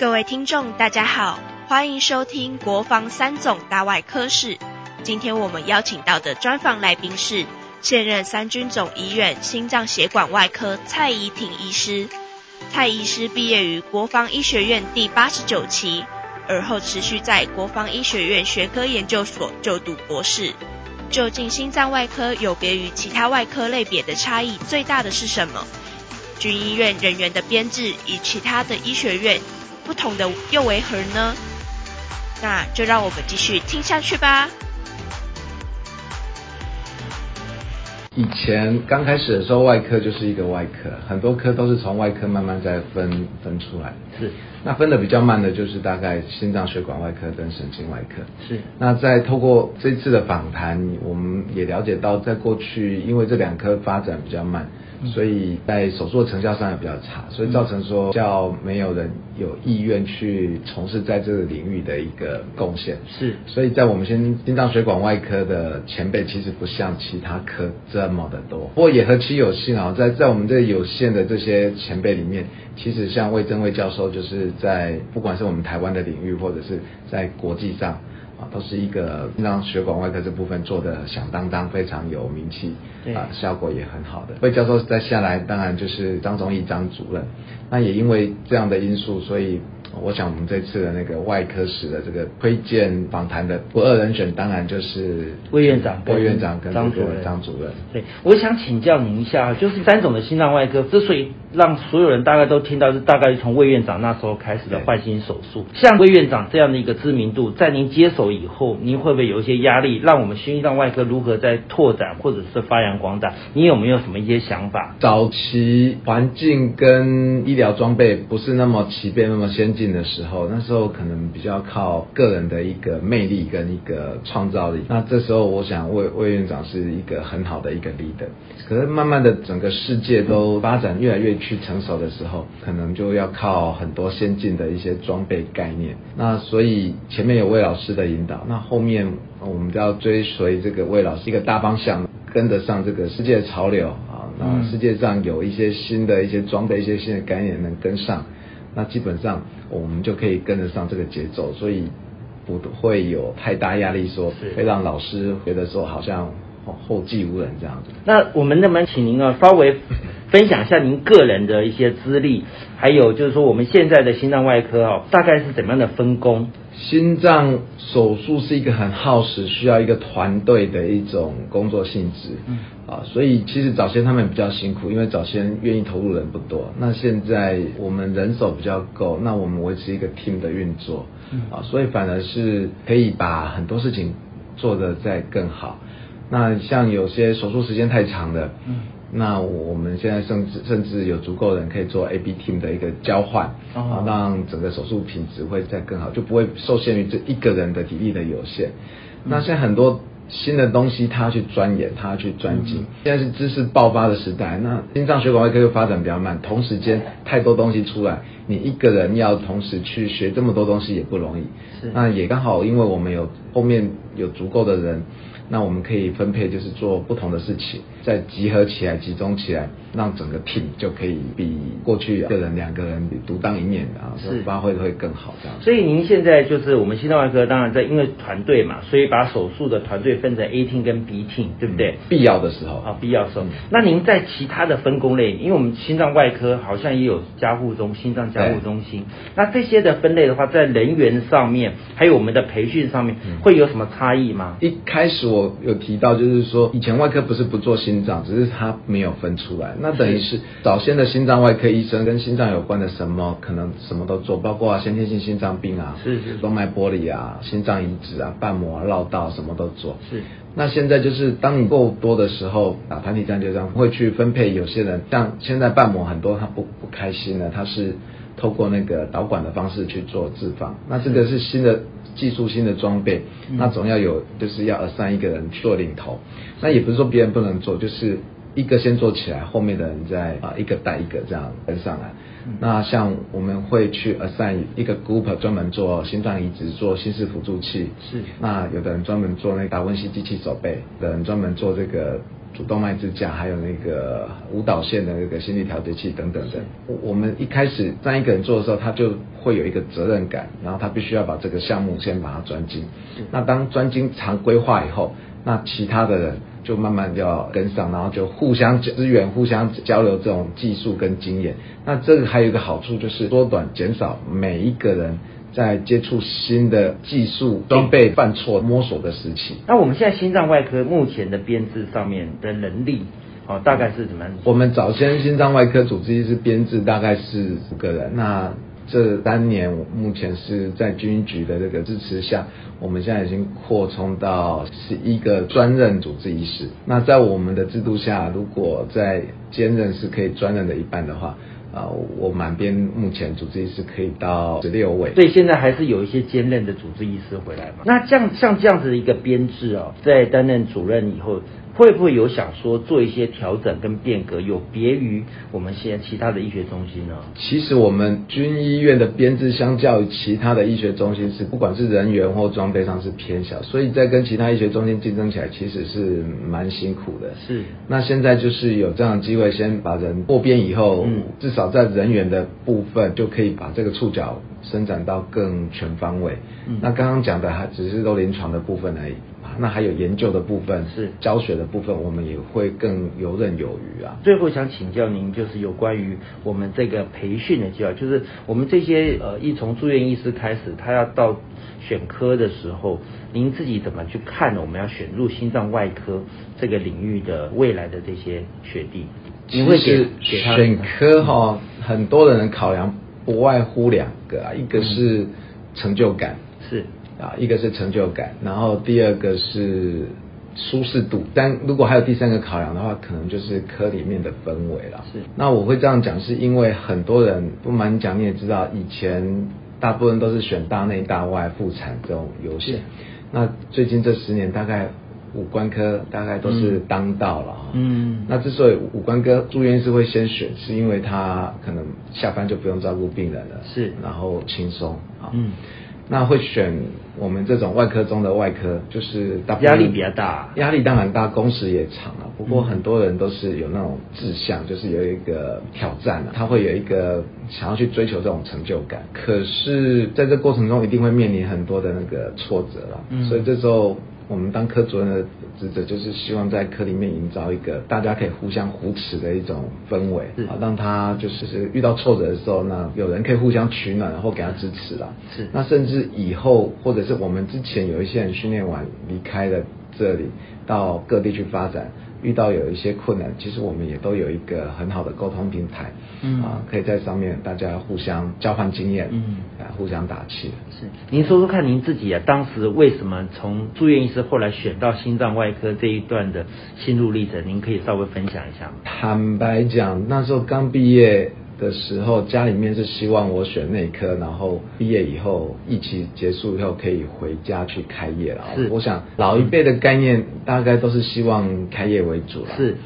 各位听众，大家好，欢迎收听国防三总大外科室。今天我们邀请到的专访来宾是现任三军总医院心脏血管外科蔡怡婷医师。蔡医师毕业于国防医学院第八十九期，而后持续在国防医学院学科研究所就读博士。究竟心脏外科有别于其他外科类别的差异最大的是什么？军医院人员的编制与其他的医学院不同的又为何呢？那就让我们继续听下去吧。以前刚开始的时候，外科就是一个外科，很多科都是从外科慢慢再分分出来。是，那分的比较慢的就是大概心脏血管外科跟神经外科。是，那在透过这次的访谈，我们也了解到，在过去因为这两科发展比较慢。所以在手术的成效上也比较差，所以造成说较没有人有意愿去从事在这个领域的一个贡献。是，所以在我们心心脏血管外科的前辈其实不像其他科这么的多，不过也何其有幸啊，在在我们这有限的这些前辈里面，其实像魏征魏教授就是在不管是我们台湾的领域或者是在国际上。啊，都是一个让血管外科这部分做的响当当，非常有名气，啊，效果也很好的。魏教授再下来，当然就是张忠义张主任。那也因为这样的因素，所以。我想我们这次的那个外科室的这个推荐访谈的不二人选，当然就是魏院长、魏院长跟张主任。张主任，对，我想请教您一下，就是三种的心脏外科之所以让所有人大概都听到，是大概从魏院长那时候开始的换心手术。像魏院长这样的一个知名度，在您接手以后，您会不会有一些压力，让我们心脏外科如何在拓展或者是发扬光大？你有没有什么一些想法？早期环境跟医疗装备不是那么齐备、那么先进。的时候，那时候可能比较靠个人的一个魅力跟一个创造力。那这时候，我想魏魏院长是一个很好的一个 leader。可是慢慢的，整个世界都发展越来越去成熟的时候，可能就要靠很多先进的一些装备概念。那所以前面有魏老师的引导，那后面我们就要追随这个魏老师一个大方向，跟得上这个世界潮流啊。那世界上有一些新的一些装备、一些新的概念能跟上。那基本上我们就可以跟得上这个节奏，所以不会有太大压力，说会让老师觉得说好像后继无人这样子。那我们能不能请您啊稍微分享一下您个人的一些资历，还有就是说我们现在的心脏外科哦，大概是怎么样的分工？心脏手术是一个很耗时、需要一个团队的一种工作性质，嗯，啊，所以其实早先他们比较辛苦，因为早先愿意投入人不多。那现在我们人手比较够，那我们维持一个 team 的运作，嗯，啊，所以反而是可以把很多事情做得再更好。那像有些手术时间太长的，嗯。那我们现在甚至甚至有足够人可以做 A B team 的一个交换，啊，让整个手术品质会再更好，就不会受限于这一个人的体力的有限。那现在很多新的东西，他去钻研，他去钻精。现在是知识爆发的时代，那心脏血管外科又发展比较慢，同时间太多东西出来，你一个人要同时去学这么多东西也不容易。是，那也刚好，因为我们有后面有足够的人。那我们可以分配，就是做不同的事情，再集合起来、集中起来，让整个 team 就可以比过去一个人、两个人独当一面啊，是发挥会更好这样。所以您现在就是我们心脏外科，当然在因为团队嘛，所以把手术的团队分成 A team 跟 B team，对不对？必要的时候啊，必要时候。那您在其他的分工类，因为我们心脏外科好像也有加护中心脏加护中心，那这些的分类的话，在人员上面，还有我们的培训上面，会有什么差异吗？一开始我。有提到，就是说以前外科不是不做心脏，只是他没有分出来。那等于是早先的心脏外科医生跟心脏有关的什么，可能什么都做，包括先天性心脏病啊，是是，动脉剥离啊，心脏移植啊，瓣膜绕道什么都做。是。那现在就是当你够多的时候，打团体战就这样会去分配。有些人像现在瓣膜很多，他不不开心了，他是透过那个导管的方式去做置放。那这个是新的。技术新的装备，那总要有，就是要 assign 一个人做领头。那也不是说别人不能做，就是一个先做起来，后面的人再啊一个带一个这样跟上来。那像我们会去 assign 一个 group 专门做心脏移植，做心室辅助器。是。那有的人专门做那个达文西机器手背，有人专门做这个主动脉支架，还有那个舞蹈线的那个心率调节器等等的。我们一开始让一个人做的时候，他就会有一个责任感，然后他必须要把这个项目先把它专精。那当专精常规化以后，那其他的人就慢慢就要跟上，然后就互相支援、互相交流这种技术跟经验。那这个还有一个好处就是缩短、减少每一个人。在接触新的技术、装备、犯错、摸索的时期。那我们现在心脏外科目前的编制上面的能力，哦，大概是怎么样？我们早先心脏外科主治医师编制大概是五个人。那这三年目前是在军局的这个支持下，我们现在已经扩充到十一个专任主治医师。那在我们的制度下，如果在兼任是可以专任的一半的话。啊，我满编目前主治医师可以到十六位，所以现在还是有一些兼任的主治医师回来嘛。那这样像这样子的一个编制哦，在担任主任以后。会不会有想说做一些调整跟变革，有别于我们现在其他的医学中心呢？其实我们军医院的编制相较于其他的医学中心是，不管是人员或装备上是偏小，所以在跟其他医学中心竞争起来，其实是蛮辛苦的。是。那现在就是有这样的机会，先把人过编以后，至少在人员的部分就可以把这个触角伸展到更全方位。嗯那刚刚讲的还只是都临床的部分而已。那还有研究的部分是教学的部分，我们也会更游刃有余啊。最后想请教您，就是有关于我们这个培训的计划，就是我们这些呃，一从住院医师开始，他要到选科的时候，您自己怎么去看？我们要选入心脏外科这个领域的未来的这些学弟，你会给给选科哈，很多的人考量不外乎两个啊，一个是成就感是。啊，一个是成就感，然后第二个是舒适度，但如果还有第三个考量的话，可能就是科里面的氛围了。是，那我会这样讲，是因为很多人不瞒你讲，你也知道，以前大部分都是选大内大外妇产这种优先。那最近这十年，大概五官科大概都是当道了。嗯。那之所以五官科住院是会先选，是因为他可能下班就不用照顾病人了，是，然后轻松啊。嗯。那会选我们这种外科中的外科，就是压力比较大，压力当然大，工时也长啊。不过很多人都是有那种志向，就是有一个挑战啊，他会有一个想要去追求这种成就感。可是在这过程中，一定会面临很多的那个挫折了，所以这时候。我们当科主任的职责就是希望在科里面营造一个大家可以互相扶持的一种氛围，啊，让他就是遇到挫折的时候，呢有人可以互相取暖，然后给他支持啦。是，那甚至以后或者是我们之前有一些人训练完离开了这里，到各地去发展。遇到有一些困难，其实我们也都有一个很好的沟通平台，嗯啊，可以在上面大家互相交换经验，嗯啊，互相打气。是，您说说看，您自己啊，当时为什么从住院医师后来选到心脏外科这一段的心路历程，您可以稍微分享一下吗？坦白讲，那时候刚毕业。的时候，家里面是希望我选内科，然后毕业以后，疫情结束以后可以回家去开业了。是，我想老一辈的概念大概都是希望开业为主了。是。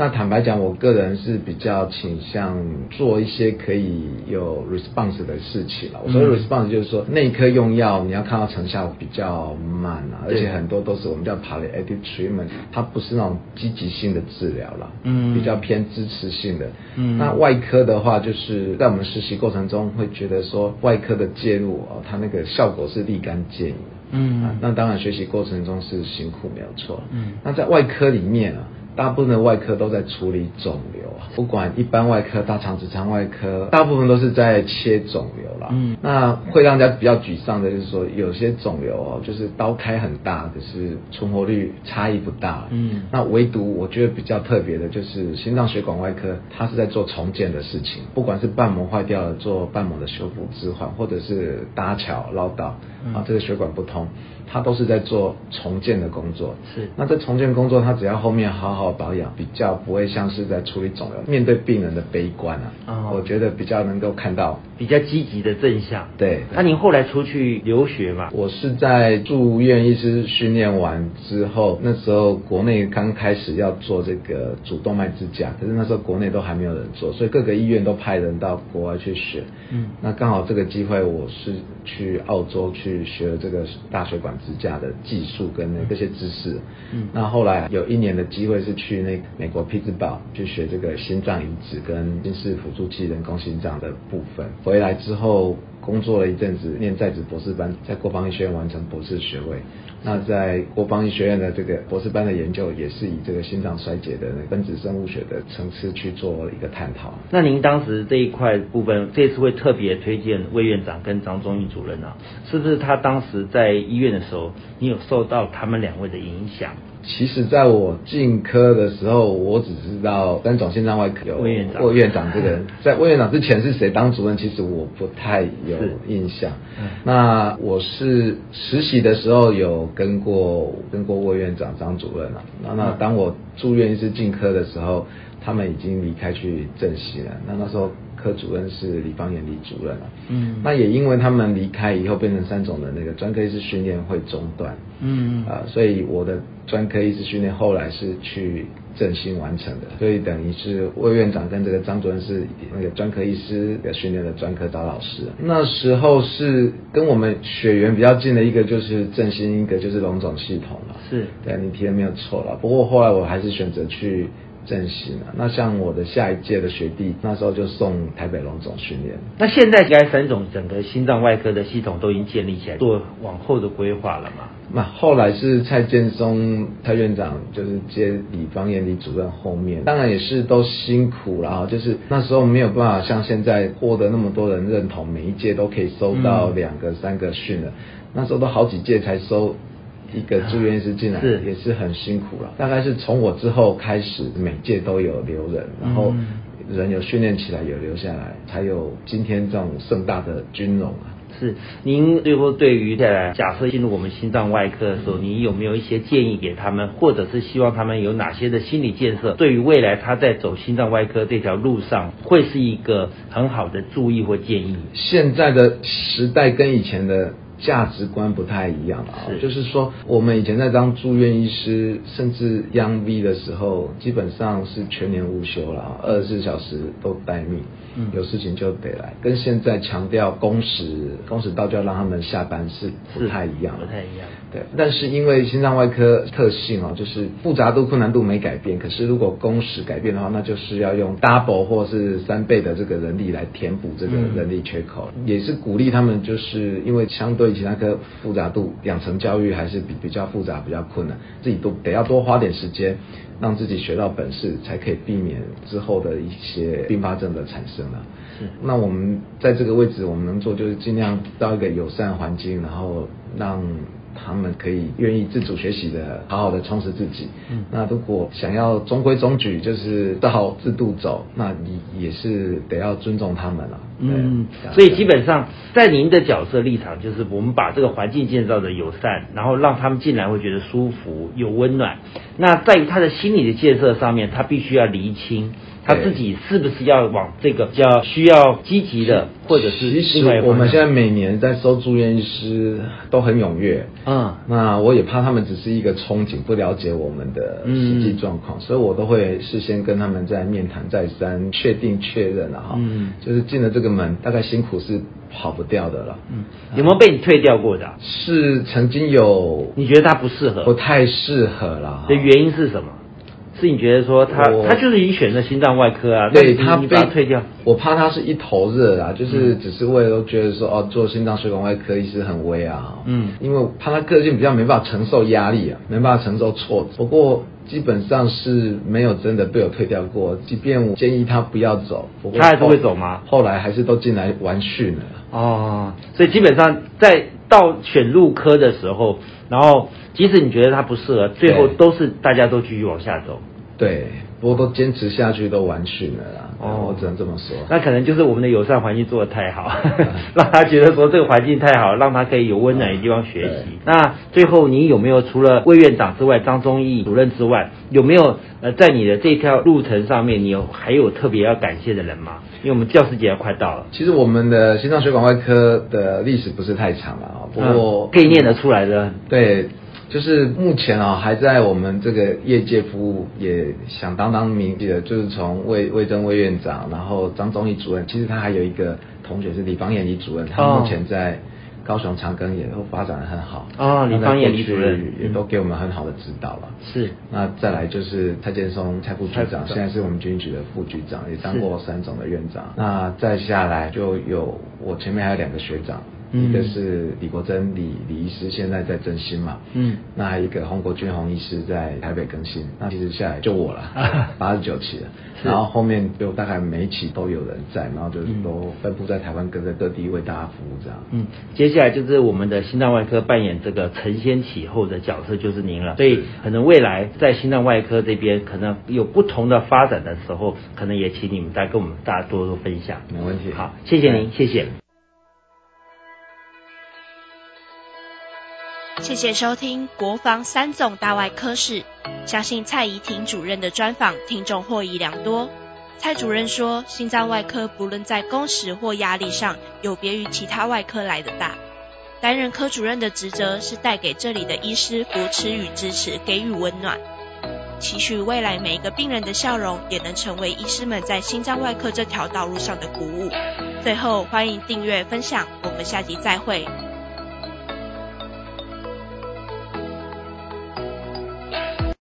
那坦白讲，我个人是比较倾向做一些可以有 response 的事情了。我说 response 就是说内科用药你要看到成效比较慢啊，而且很多都是我们叫 palliative treatment，它不是那种积极性的治疗了，嗯，比较偏支持性的。嗯，那外科的话，就是在我们实习过程中会觉得说外科的介入哦，它那个效果是立竿见影。嗯，那当然学习过程中是辛苦没有错。嗯，那在外科里面啊。大部分的外科都在处理肿瘤啊，不管一般外科、大肠直肠外科，大部分都是在切肿瘤啦。嗯，那会让人家比较沮丧的就是说，有些肿瘤哦，就是刀开很大，可是存活率差异不大。嗯，那唯独我觉得比较特别的就是心脏血管外科，它是在做重建的事情，不管是瓣膜坏掉了做瓣膜的修复置换，或者是搭桥绕道啊，这个血管不通。它都是在做重建的工作，是。那这重建工作，它只要后面好好保养，比较不会像是在处理肿瘤，面对病人的悲观啊。哦。我觉得比较能够看到比较积极的正向。对。那您后来出去留学嘛？我是在住院医师训练完之后，那时候国内刚开始要做这个主动脉支架，可是那时候国内都还没有人做，所以各个医院都派人到国外去学。嗯。那刚好这个机会，我是去澳洲去学了这个大血管。支架的技术跟那这些知识，嗯，那后来有一年的机会是去那美国匹兹堡去学这个心脏移植跟心室辅助器人工心脏的部分。回来之后工作了一阵子，念在职博士班，在国防医学院完成博士学位。那在国防医学院的这个博士班的研究，也是以这个心脏衰竭的分子生物学的层次去做一个探讨。那您当时这一块部分，这次会特别推荐魏院长跟张忠义主任啊，是不是他当时在医院的时候，你有受到他们两位的影响？其实，在我进科的时候，我只知道三种心脏外科有魏院长魏院长这个人，在魏院长之前是谁当主任，其实我不太有印象嗯。那我是实习的时候有跟过跟过魏院长张主任啊。那那嗯当我住院医师进科的时候，他们已经离开去正西了。那那时候科主任是李方延李主任啊。嗯那也因为他们离开以后，变成三种的那个专科医师训练会中断。嗯啊、所以我的专科医师训练后来是去振兴完成的，所以等于是魏院长跟这个张主任是那个专科医师的训练的专科导老师。那时候是跟我们血缘比较近的一个就是振兴，一个就是龙总系统了。是对，你提的没有错了。不过后来我还是选择去振兴了。那像我的下一届的学弟，那时候就送台北龙总训练。那现在应该三种整个心脏外科的系统都已经建立起来，做往后的规划了嘛？那后来是蔡建松蔡院长就是接李方延李主任后面，当然也是都辛苦了啊，就是那时候没有办法像现在获得那么多人认同，每一届都可以收到嗯两个、三个训了，那时候都好几届才收。一个住院医师进来是也是很辛苦了，大概是从我之后开始，每届都有留人，然后嗯人有训练起来，有留下来，才有今天这种盛大的军容啊。是，您最后对于在假设进入我们心脏外科的时候，您有没有一些建议给他们，或者是希望他们有哪些的心理建设，对于未来他在走心脏外科这条路上，会是一个很好的注意或建议？现在的时代跟以前的价值观不太一样啊。是，就是说我们以前在当住院医师，甚至央 V 的时候，基本上是全年无休了啊，二十四小时都待命，嗯。有事情就得来，跟现在强调工时，工时到就要让他们下班是不太一样的，不太一样。对，但是因为心脏外科特性哦，就是复杂度、困难度没改变，可是如果工时改变的话，那就是要用 double 或是三倍的这个人力来填补这个嗯人力缺口，也是鼓励他们，就是因为相对其他科复杂度，养成教育还是比比较复杂、比较困难，自己都得要多花点时间，让自己学到本事，才可以避免之后的一些并发症的产生啊。那我们在这个位置，我们能做就是尽量到一个友善环境，然后让他们可以愿意自主学习的，好好的充实自己。嗯那如果想要中规中矩，就是照制度走，那你也是得要尊重他们了。嗯，所以基本上在您的角色立场，就是我们把这个环境建造的友善，然后让他们进来会觉得舒服、又温暖。那在于他的心理的建设上面，他必须要厘清他自己是不是要往这个比较需要积极的，或者是其实我们现在每年在收住院医师都很踊跃。嗯那我也怕他们只是一个憧憬，不了解我们的实际嗯状况，所以我都会事先跟他们在面谈再三，确定确认了哈。嗯就是进了这个门，大概辛苦是跑不掉的了。嗯，有没有被你退掉过的啊、是曾经有你觉得他不适合不太适合了。的原因是什么？是你觉得说他他就是已经选择心脏外科啊，对他被退掉，我怕他是一头热啊，就是嗯只是为了都觉得说哦，做心脏血管外科医师很威啊，嗯。因为怕他个性比较没办法承受压力啊，没办法承受挫折。不过基本上是没有真的被我退掉过，即便我建议他不要走，不过他还是后会走吗？后来还是都进来玩训了。哦，所以基本上在到选入科的时候，然后即使你觉得他不适合，最后都是大家都继续往下走。对，不过都坚持下去都完训了啦。哦我只能这么说。那可能就是我们的友善环境做得太好，让他觉得说这个环境太好，让他可以有温暖的地方学习。那最后你有没有除了魏院长之外，张忠义主任之外，有没有呃在你的这条路程上面，你有还有特别要感谢的人吗？因为我们教师节要快到了，其实我们的心脏血管外科的历史不是太长了啊，不过、嗯可以念得出来的。对，就是目前啊、还在我们这个业界服务，也响当当名气的，就是从魏魏征魏院长，然后张忠义主任，其实他还有一个同学是李方彦李主任，他哦目前在高雄长庚也都发展的很好。哦，李方彦李主任也都给我们很好的指导了。是。那再来就是蔡建松蔡副局长，现在是我们军局的副局长，也当过三总的院长。那再下来就有我前面还有两个学长。一个是李国珍李李医师，现在在振兴嘛，嗯，那还有一个洪国军洪医师在台北更新，那其实下来就我了，八十九期了，然后后面就大概每一期都有人在，然后就是都分布在台湾各个各地为大家服务这样。嗯，接下来就是我们的心脏外科扮演这个承先启后的角色就是您了，所以可能未来在心脏外科这边可能有不同的发展的时候，可能也请你们再跟我们大家多多分享。没问题，好，谢谢您，谢谢。谢谢收听国防三总大外科室，相信蔡怡婷主任的专访，听众获益良多。蔡主任说，心脏外科不论在工时或压力上，有别于其他外科来的大。担任科主任的职责是带给这里的医师扶持与支持，给予温暖。期许未来每一个病人的笑容，也能成为医师们在心脏外科这条道路上的鼓舞。最后，欢迎订阅分享，我们下集再会。